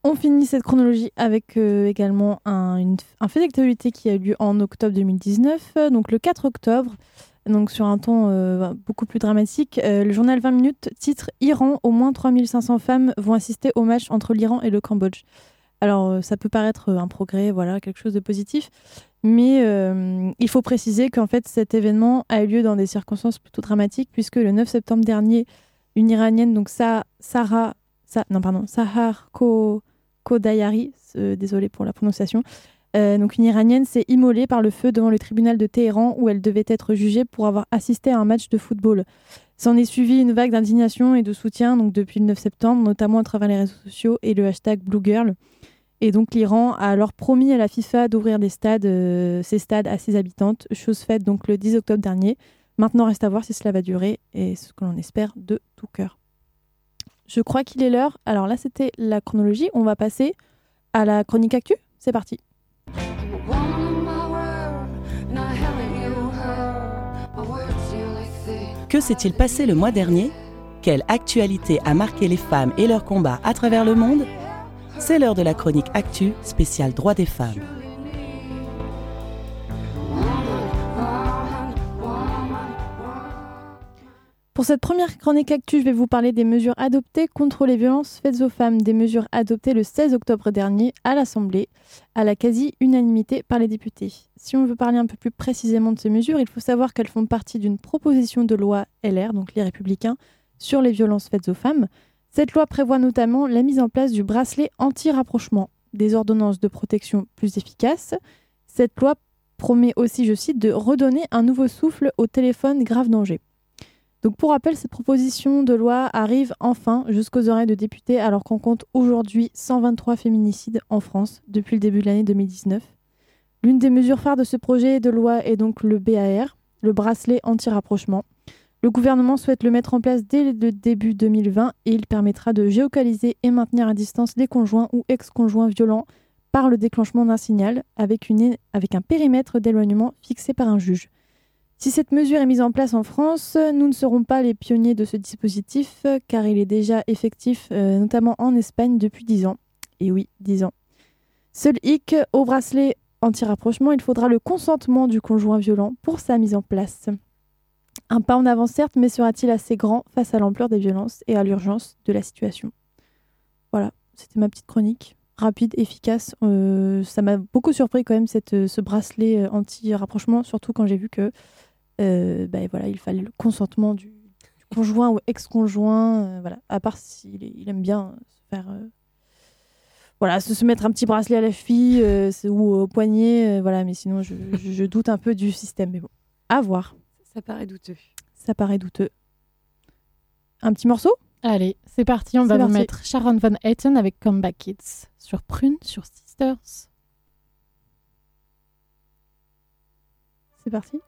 On finit cette chronologie avec euh, également un, fait d'actualité qui a eu lieu en octobre 2019. Euh, Donc le 4 octobre, donc sur un ton euh, beaucoup plus dramatique, le journal 20 minutes titre Iran, au moins 3500 femmes vont assister au match entre l'Iran et le Cambodge. Alors ça peut paraître un progrès, voilà, quelque chose de positif, mais euh, il faut préciser qu'en fait cet événement a eu lieu dans des circonstances plutôt dramatiques puisque le 9 septembre dernier, une Iranienne, donc Sa- Sarah, Sahar Ko Kodayari, désolée pour la prononciation. Euh, donc une Iranienne s'est immolée par le feu devant le tribunal de Téhéran où elle devait être jugée pour avoir assisté à un match de football. S'en est suivi une vague d'indignation et de soutien depuis le 9 septembre, notamment à travers les réseaux sociaux et le hashtag BlueGirl. Et donc l'Iran a alors promis à la FIFA d'ouvrir des stades, euh, à ses habitantes, chose faite donc le 10 octobre dernier. Maintenant reste à voir si cela va durer et ce que l'on espère de tout cœur. Je crois qu'il est l'heure. Alors là, c'était la chronologie. On va passer à la chronique actu. C'est parti. Que s'est-il passé le mois dernier? Quelle actualité a marqué les femmes et leurs combats à travers le monde? C'est l'heure de la chronique Actu spéciale Droits des femmes. Pour cette première chronique actu, je vais vous parler des mesures adoptées contre les violences faites aux femmes, des mesures adoptées le 16 octobre dernier à l'Assemblée, à la quasi-unanimité par les députés. Si on veut parler un peu plus précisément de ces mesures, il faut savoir qu'elles font partie d'une proposition de loi LR, donc les Républicains, sur les violences faites aux femmes. Cette loi prévoit notamment la mise en place du bracelet anti-rapprochement, des ordonnances de protection plus efficaces. Cette loi promet aussi, je cite, de redonner un nouveau souffle au téléphone grave danger. Donc pour rappel, cette proposition de loi arrive enfin jusqu'aux oreilles de députés alors qu'on compte aujourd'hui 123 féminicides en France depuis le début de l'année 2019. L'une des mesures phares de ce projet de loi est donc le BAR, le bracelet anti-rapprochement. Le gouvernement souhaite le mettre en place dès le début 2020 et il permettra de géocaliser et maintenir à distance les conjoints ou ex-conjoints violents par le déclenchement d'un signal avec, un périmètre d'éloignement fixé par un juge. Si cette mesure est mise en place en France, nous ne serons pas les pionniers de ce dispositif car il est déjà effectif euh, notamment en Espagne depuis 10 ans. Et oui, 10 ans. Seul hic, au bracelet anti-rapprochement, il faudra le consentement du conjoint violent pour sa mise en place. Un pas en avant certes, mais sera-t-il assez grand face à l'ampleur des violences et à l'urgence de la situation? Voilà, c'était ma petite chronique. Rapide, efficace. Euh, ça m'a beaucoup surpris quand même cette, ce bracelet euh, anti-rapprochement, surtout quand j'ai vu que euh, ben voilà, il fallait le consentement du, conjoint ou ex-conjoint. voilà. À part s'il il aime bien se faire voilà, se, mettre un petit bracelet à la fille euh, ou au poignet, euh, voilà, mais sinon je, je, je, doute un peu du système. Mais bon, à voir. Ça paraît douteux. Ça paraît douteux. Un petit morceau? Allez, c'est parti, on va vous mettre Sharon Van Etten avec Comeback Kids sur Prune, sur Sisters. C'est parti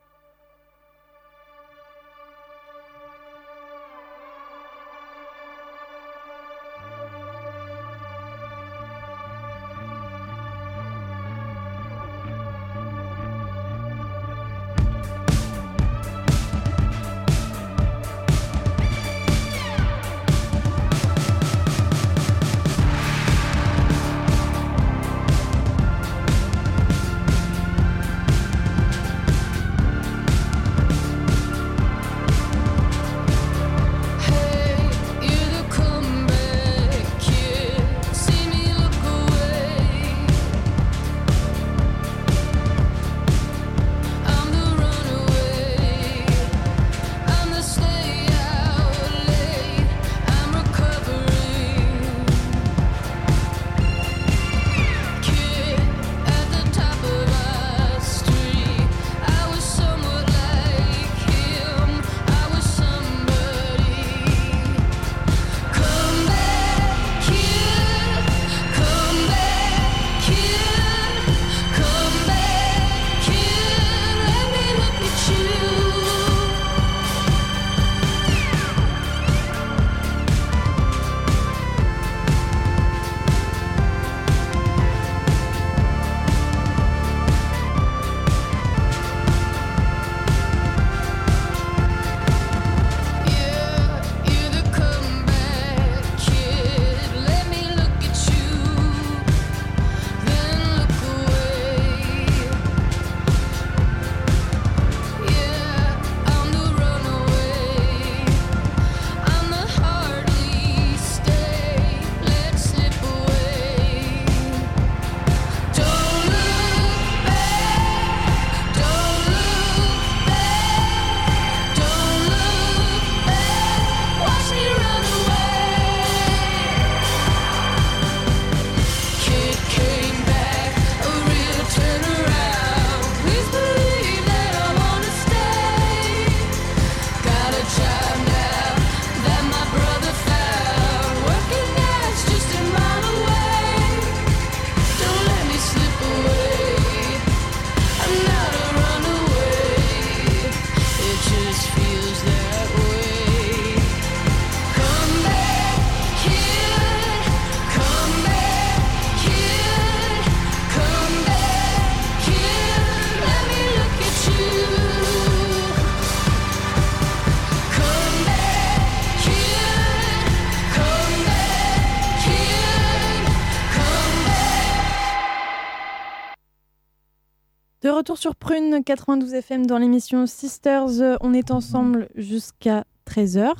retour sur Prune 92 FM dans l'émission Sisters. On est ensemble jusqu'à 13h.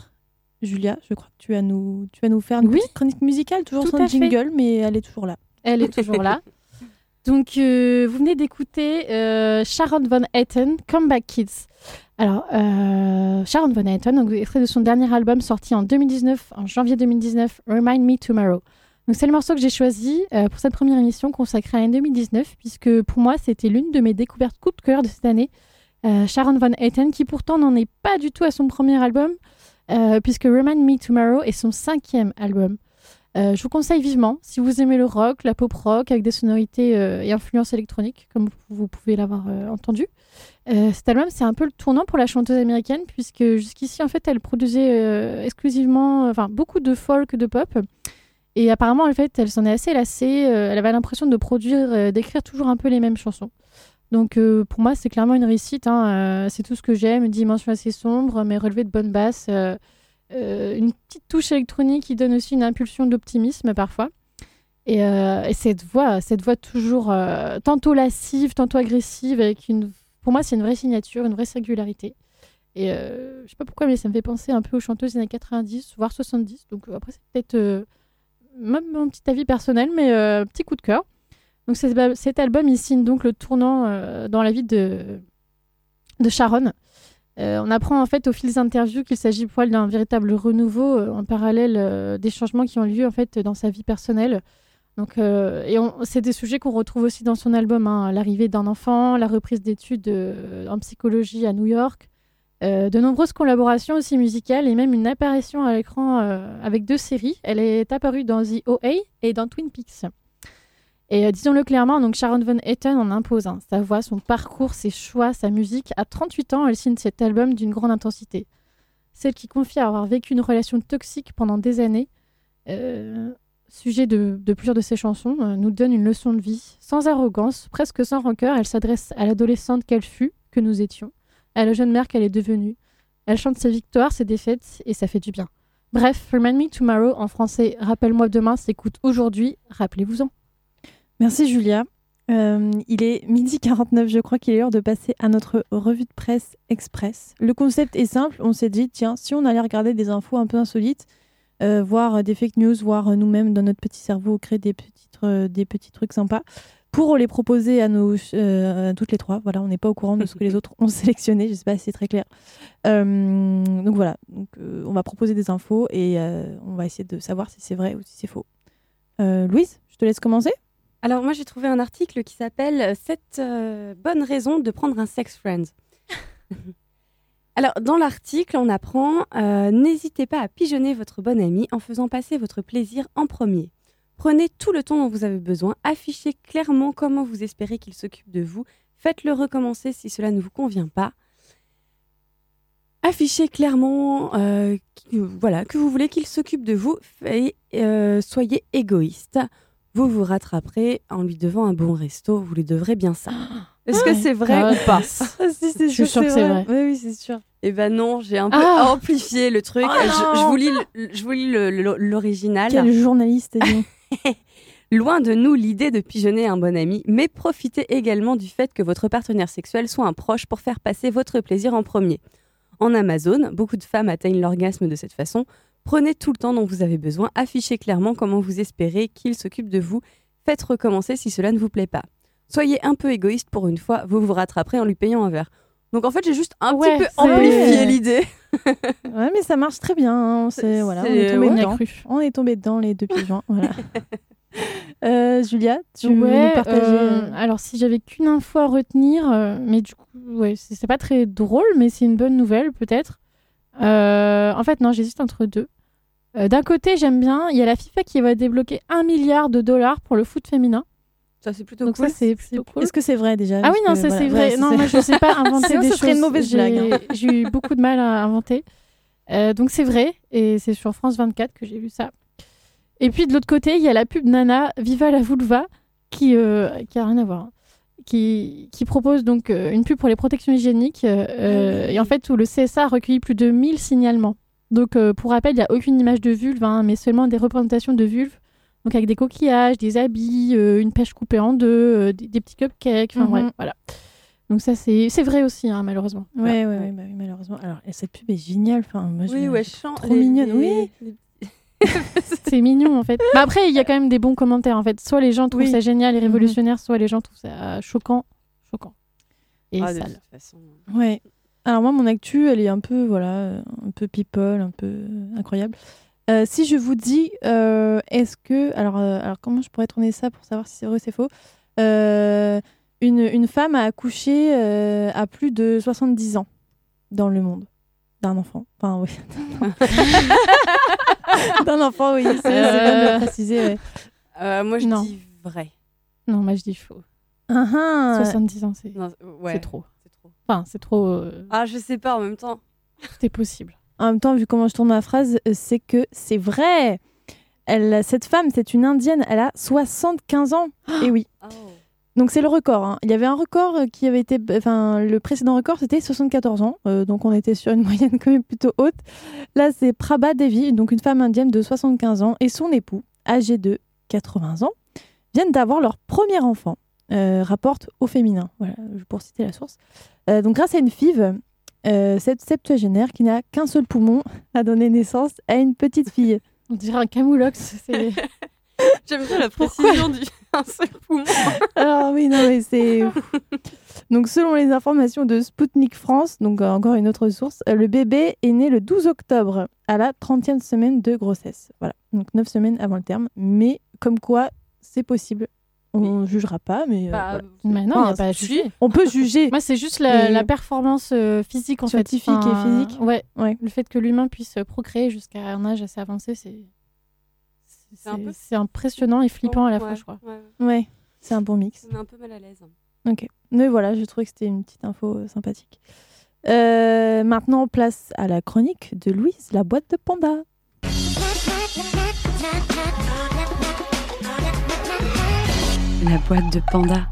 Julia, je crois que tu vas nous, tu vas nous faire une oui. petite chronique musicale, toujours Tout sans fait. jingle, mais elle est toujours là. Elle est toujours là. Donc, euh, vous venez d'écouter euh, Sharon Van Etten, Comeback Kids. Alors, euh, Sharon Van Etten, donc, extrait de son dernier album sorti en 2019, en janvier 2019, Remind Me Tomorrow. C'est le morceau que j'ai choisi euh, pour cette première émission consacrée à l'année 2019, puisque pour moi, c'était l'une de mes découvertes coup de cœur de cette année. Euh, Sharon Van Etten, qui pourtant n'en est pas du tout à son premier album, euh, puisque Remind Me Tomorrow est son cinquième album. Je vous conseille vivement, si vous aimez le rock, la pop rock, avec des sonorités et influences électroniques, comme vous pouvez l'avoir entendu. Cet album, c'est un peu le tournant pour la chanteuse américaine, puisque jusqu'ici, en fait, elle produisait exclusivement, enfin, beaucoup de folk, de pop. Et apparemment, en fait, elle s'en est assez lassée. euh, elle avait l'impression de produire, euh, d'écrire toujours un peu les mêmes chansons. Donc, euh, pour moi, c'est clairement une réussite. hein. C'est tout ce que j'aime, dimension assez sombre, mais relevée de euh, euh, une petite touche électronique qui donne aussi une impulsion d'optimisme parfois. Et, et cette voix, cette voix toujours tantôt lascive, tantôt agressive, avec une, pour moi, c'est une vraie signature, une vraie singularité. Et je sais pas pourquoi, mais ça me fait penser un peu aux chanteuses des années 90, voire 70. Donc après, c'est peut-être même mon petit avis personnel, mais euh, petit coup de cœur. Donc cet, al- cet album, il signe donc le tournant euh, dans la vie de, de Sharon. Euh, on apprend en fait au fil des interviews qu'il s'agit pour elle d'un véritable renouveau euh, en parallèle des changements qui ont lieu en fait dans sa vie personnelle. Donc, et c'est des sujets qu'on retrouve aussi dans son album, hein, l'arrivée d'un enfant, la reprise d'études en psychologie à New York, euh, de nombreuses collaborations aussi musicales et même une apparition à l'écran euh, avec deux séries. Elle est apparue dans The OA et dans Twin Peaks. Et euh, disons-le clairement, donc Sharon Van Etten en impose. Sa voix, son parcours, ses choix, sa musique. À 38 ans, elle signe cet album d'une grande intensité. Celle qui confie avoir vécu une relation toxique pendant des années, sujet de, plusieurs de ses chansons, nous donne une leçon de vie. Sans arrogance, presque sans rancœur, elle s'adresse à l'adolescente qu'elle fut, que nous étions, à la jeune mère qu'elle est devenue. Elle chante ses victoires, ses défaites, et ça fait du bien. Bref, Remind Me Tomorrow, en français, Rappelle-moi demain, s'écoute aujourd'hui, rappelez-vous-en. Merci Julia. Euh, il est midi 49, je crois qu'il est l'heure de passer à notre revue de presse express. Le concept est simple, on s'est dit, tiens, si on allait regarder des infos un peu insolites, euh, voir des fake news, voir euh, nous-mêmes dans notre petit cerveau créer des tr- des petits trucs sympas, pour les proposer à nos euh, à toutes les trois. Voilà, on n'est pas au courant de ce que les autres ont sélectionné, je sais pas si c'est très clair. Euh, donc voilà, donc, euh, on va proposer des infos et euh, on va essayer de savoir si c'est vrai ou si c'est faux. Euh, Louise, je te laisse commencer. Alors moi j'ai trouvé un article qui s'appelle 7 bonnes raisons de prendre un sex friend. Alors dans l'article on apprend euh, n'hésitez pas à pigeonner votre bon ami en faisant passer votre plaisir en premier. Prenez tout le temps dont vous avez besoin, affichez clairement comment vous espérez qu'il s'occupe de vous, faites-le recommencer si cela ne vous convient pas. Affichez clairement euh, qui- voilà, que vous voulez qu'il s'occupe de vous et euh, soyez égoïste vous vous rattraperez en lui devant un bon resto. Vous lui devrez bien ça. Est-ce que c'est vrai Ah, ou pas? Ah, si, Je suis sûre que c'est vrai. Oui, oui, c'est sûr. Eh ben non, j'ai un peu Ah amplifié le truc. Oh je, vous lis, je vous lis l'original. Quel journaliste, dis. Loin de nous l'idée de pigeonner un bon ami, mais profitez également du fait que votre partenaire sexuel soit un proche pour faire passer votre plaisir en premier. En Amazon, beaucoup de femmes atteignent l'orgasme de cette façon. Prenez tout le temps dont vous avez besoin, affichez clairement comment vous espérez qu'il s'occupe de vous, faites recommencer si cela ne vous plaît pas. Soyez un peu égoïste pour une fois, vous vous rattraperez en lui payant un verre. Donc en fait, j'ai juste un Ouais, petit peu amplifié l'idée. Ouais, mais ça marche très bien. hein. C'est- C'est- voilà, on est tombé ouais. On dedans. On est tombé dedans, les deux pigeons. voilà. Euh, Julia, tu veux Ouais, nous partager euh, alors si j'avais qu'une info à retenir, euh, mais du coup, ouais, c'est c'est pas très drôle, mais c'est une bonne nouvelle peut-être. Euh, en fait, non, j'hésite entre deux. Euh, D'un côté, j'aime bien, il y a la FIFA qui va débloquer un milliard de dollars pour le foot féminin. Ça c'est plutôt Donc cool. ça, c'est plutôt cool. Est-ce que c'est vrai déjà Ah oui, non, ça voilà, c'est vrai. ouais, non, moi je sais pas inventer Sinon, des ce serait une choses. mauvaise J'ai- blague, hein. J'ai eu beaucoup de mal à inventer. Euh, donc c'est vrai, et c'est sur France 24 que j'ai lu ça. Et puis de l'autre côté, il y a la pub Nana Viva la vulva qui, euh, qui a rien à voir. hein, Qui, qui propose donc euh, une pub pour les protections hygiéniques euh, euh, et en fait où le CSA a recueilli plus de 1000 signalements. Donc euh, pour rappel, il n'y a aucune image de vulve, hein, mais seulement des représentations de vulve. Donc avec des coquillages, des habits, euh, une pêche coupée en deux, euh, des, des petits cupcakes, enfin Mhm. bref, voilà. Donc ça c'est c'est vrai aussi hein, malheureusement. Ouais, Voilà. ouais, ouais, bah oui, malheureusement. Alors, et cette pub est géniale. Enfin, moi, je- Oui, ouais, chant. trop mignonne, oui. C'est mignon en fait. Mais après il y a quand même des bons commentaires en fait. Soit les gens trouvent Oui. ça génial et Mhm. révolutionnaire, soit les gens trouvent ça choquant, choquant et Ah, de sale. toute façon. Ouais. Alors moi, mon actu, elle est un peu, voilà, un peu people, un peu euh, incroyable. Euh, si je vous dis, euh, est-ce que, alors, euh, alors comment je pourrais tourner ça pour savoir si c'est vrai ou c'est faux Euh, une, une femme a accouché euh, à plus de 70 ans dans le monde. D'un enfant. Enfin, oui. D'un enfant, oui. C'est bien de le Euh. préciser. ouais. Euh, moi, je Non. dis vrai. Non, moi je dis faux. Ah, ah. 70 ans, c'est ouais, c'est trop. c'est trop. Enfin, c'est trop. euh, Ah, je sais pas, en même temps. Est possible. En même temps, vu comment je tourne ma phrase, euh, c'est que c'est vrai. Elle, cette femme, c'est une indienne. Elle a 75 ans. Et oui. Oh. Donc c'est le record. hein. Il y avait un record euh, qui avait été, enfin le précédent record c'était 74 ans, Euh, donc on était sur une moyenne quand même plutôt haute. Là c'est Prabha Devi, donc une femme indienne de 75 ans et son époux, âgé de 80 ans, viennent d'avoir leur premier enfant. euh, rapporte au féminin, voilà, pour citer la source. Euh, donc grâce à une FIV, euh, cette septuagénaire qui n'a qu'un seul poumon a donné naissance à une petite fille. On dirait un camoulox. C'est J'aime bien la précision du un seul poumon. Alors oui, non mais c'est... donc selon les informations de Spoutnik France, donc euh, encore une autre source, euh, le bébé est né le 12 octobre à la 30e semaine de grossesse. Voilà, donc 9 semaines avant le terme. Mais comme quoi, c'est possible. On ne jugera pas, mais euh, Bah, voilà. Mais non, il n'y a pas à si. juger. on peut juger. Moi, c'est juste la, Mais- la performance euh, physique, en fait. Scientifique et physique. Ouais. Ouais. Le fait que l'humain puisse procréer jusqu'à un âge assez avancé, c'est. Peu- impressionnant et flippant à la Ouais, fois, je crois. ouais. Ouais, c'est un bon mix. Ça met un peu mal à l'aise. Ok. Mais voilà, je trouvais que c'était une petite info euh, sympathique. Euh, maintenant, place à la chronique de Louise, la boîte de panda. La boîte de panda.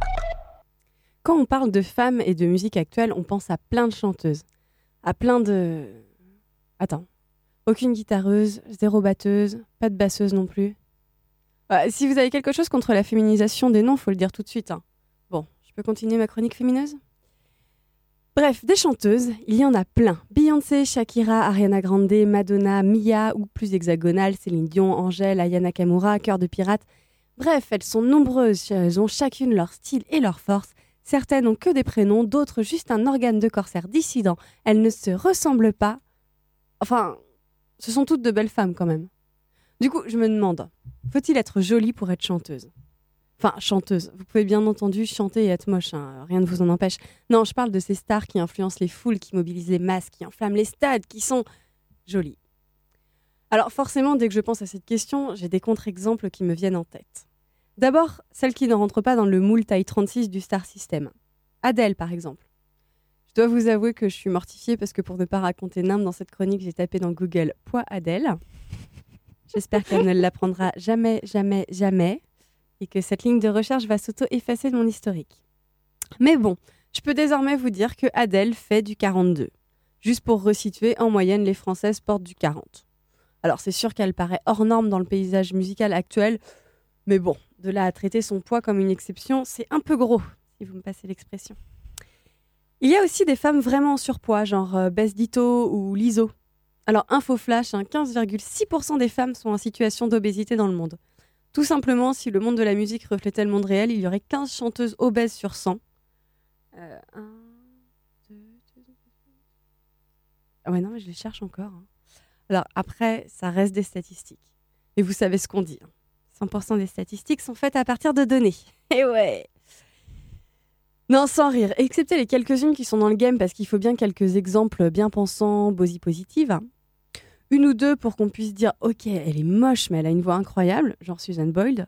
Quand on parle de femmes et de musique actuelle, on pense à plein de chanteuses. À plein de. Attends. Aucune guitareuse, zéro batteuse, pas de basseuse non plus. Euh, si vous avez quelque chose contre la féminisation des noms, faut le dire tout de suite. hein. Bon, je peux continuer ma chronique fémineuse? Bref, des chanteuses, il y en a plein. Beyoncé, Shakira, Ariana Grande, Madonna, Mia, ou plus hexagonale, Céline Dion, Angèle, Aya Nakamura, Cœur de Pirate. Bref, elles sont nombreuses, elles ont chacune leur style et leur force. Certaines ont que des prénoms, d'autres juste un organe de corsaire dissident. Elles ne se ressemblent pas. Enfin, ce sont toutes de belles femmes quand même. Du coup, je me demande, faut-il être jolie pour être chanteuse? Enfin, chanteuse. Vous pouvez bien entendu chanter et être moche, hein, rien ne vous en empêche. Non, je parle de ces stars qui influencent les foules, qui mobilisent les masses, qui enflamment les stades, qui sont jolies. Alors forcément, dès que je pense à cette question, j'ai des contre-exemples qui me viennent en tête. D'abord, celle qui ne rentre pas dans le moule taille 36 du Star System. Adèle, par exemple. Je dois vous avouer que je suis mortifiée parce que pour ne pas raconter nimbe dans cette chronique, j'ai tapé dans Google poids Adèle. J'espère qu'elle ne l'apprendra jamais, jamais, jamais et que cette ligne de recherche va s'auto-effacer de mon historique. Mais bon, je peux désormais vous dire que Adèle fait du 42. Juste pour resituer, en moyenne, les Françaises portent du 40. Alors c'est sûr qu'elle paraît hors norme dans le paysage musical actuel, mais bon, de là à traiter son poids comme une exception, c'est un peu gros, si vous me passez l'expression. Il y a aussi des femmes vraiment en surpoids, genre euh, Bess Ditto ou Liso. Alors, info flash, hein, 15,6% des femmes sont en situation d'obésité dans le monde. Tout simplement, si le monde de la musique reflétait le monde réel, il y aurait 15 chanteuses obèses sur 100. Euh, un, deux, deux, deux. Ah ouais, non, mais je les cherche encore. hein. Alors, après, ça reste des statistiques. Et vous savez ce qu'on dit. hein. 100% des statistiques sont faites à partir de données. Et ouais Non, sans rire. Excepté les quelques-unes qui sont dans le game, parce qu'il faut bien quelques exemples bien pensants, bosy positives. Une ou deux pour qu'on puisse dire Ok, elle est moche, mais elle a une voix incroyable, genre Susan Boyd.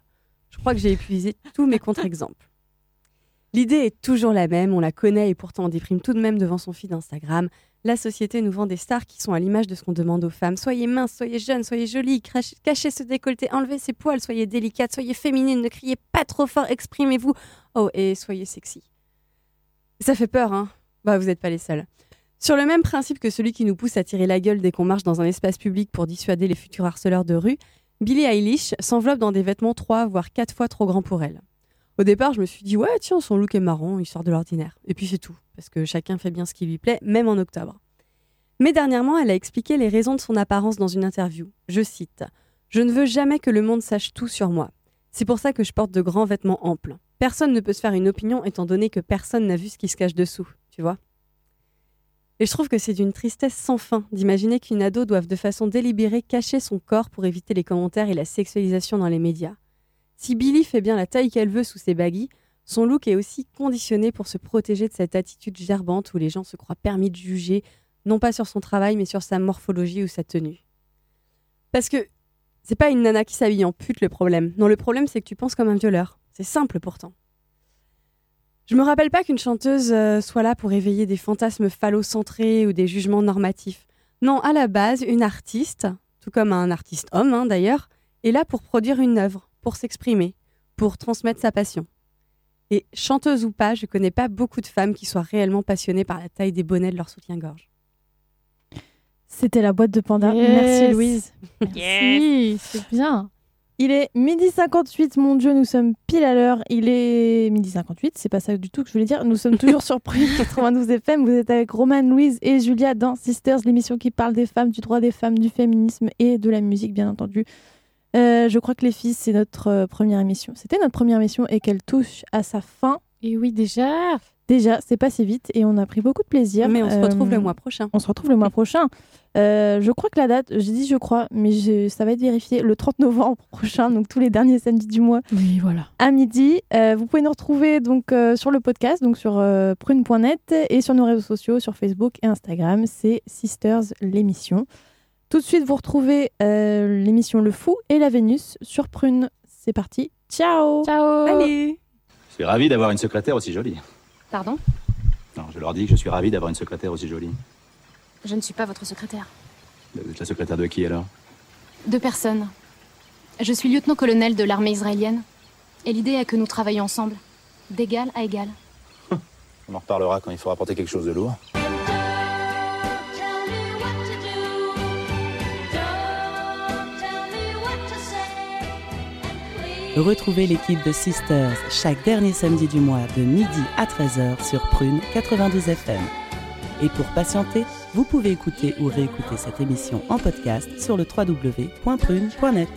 Je crois que j'ai épuisé tous mes contre-exemples. L'idée est toujours la même, on la connaît et pourtant on déprime tout de même devant son feed Instagram. La société nous vend des stars qui sont à l'image de ce qu'on demande aux femmes. Soyez minces, soyez jeunes, soyez jolies, crach- cachez ce décolleté, enlevez ses poils, soyez délicates, soyez féminines, ne criez pas trop fort, exprimez-vous. Oh, et soyez sexy. Ça fait peur, hein Bah, vous n'êtes pas les seuls. Sur le même principe que celui qui nous pousse à tirer la gueule dès qu'on marche dans un espace public pour dissuader les futurs harceleurs de rue, Billie Eilish s'enveloppe dans des vêtements trois voire quatre fois trop grands pour elle. Au départ, je me suis dit, ouais, tiens, son look est marrant, il sort de l'ordinaire. Et puis c'est tout, parce que chacun fait bien ce qui lui plaît, même en octobre. Mais dernièrement, elle a expliqué les raisons de son apparence dans une interview. Je cite Je ne veux jamais que le monde sache tout sur moi. C'est pour ça que je porte de grands vêtements amples. Personne ne peut se faire une opinion étant donné que personne n'a vu ce qui se cache dessous, tu vois. Et je trouve que c'est d'une tristesse sans fin d'imaginer qu'une ado doive de façon délibérée cacher son corps pour éviter les commentaires et la sexualisation dans les médias. Si Billy fait bien la taille qu'elle veut sous ses baguilles, son look est aussi conditionné pour se protéger de cette attitude gerbante où les gens se croient permis de juger non pas sur son travail, mais sur sa morphologie ou sa tenue. Parce que c'est pas une nana qui s'habille en pute le problème. Non, le problème c'est que tu penses comme un violeur. C'est simple pourtant. Je me rappelle pas qu'une chanteuse euh, soit là pour éveiller des fantasmes phallocentrés ou des jugements normatifs. Non, à la base, une artiste, tout comme un artiste homme hein, d'ailleurs, est là pour produire une œuvre, pour s'exprimer, pour transmettre sa passion. Et chanteuse ou pas, je connais pas beaucoup de femmes qui soient réellement passionnées par la taille des bonnets de leur soutien-gorge. C'était la boîte de panda. Yes. Merci Louise. Merci, c'est bien. Il est midi 58, mon Dieu, nous sommes pile à l'heure. Il est midi 58, c'est pas ça du tout que je voulais dire. Nous sommes toujours sur Prune 92 FM. Vous êtes avec Romane, Louise et Julia dans Sisters, l'émission qui parle des femmes, du droit des femmes, du féminisme et de la musique, bien entendu. Euh, je crois que les filles, c'est notre euh, première émission. C'était notre première émission et qu'elle touche à sa fin. Et oui, déjà. Déjà, c'est passé vite et on a pris beaucoup de plaisir. Mais on se retrouve Euh, le mois prochain. On se retrouve le mois prochain. Euh, je crois que la date, j'ai dit je crois, mais je- ça va être vérifié le 30 novembre prochain, donc tous les derniers samedis du mois Oui, voilà. à midi. Euh, vous pouvez nous retrouver donc euh, sur le podcast, donc sur euh, prune.net et sur nos réseaux sociaux, sur Facebook et Instagram. C'est Sisters l'émission. Tout de suite, vous retrouvez euh, l'émission Le Fou et la Vénus sur Prune. C'est parti. Ciao. Ciao. Allez Je suis ravi d'avoir une secrétaire aussi jolie. Pardon? Non, je leur dis que je suis ravi d'avoir une secrétaire aussi jolie. Je ne suis pas votre secrétaire. Vous êtes la secrétaire de qui alors? Deux personnes. Je suis lieutenant-colonel de l'armée israélienne. Et l'idée est que nous travaillions ensemble, d'égal à égal. On en reparlera quand il faudra porter quelque chose de lourd. Retrouvez l'équipe de Sisters chaque dernier samedi du mois de midi à 13h sur Prune 92 FM. Et pour patienter, vous pouvez écouter ou réécouter cette émission en podcast sur le www.prune.net.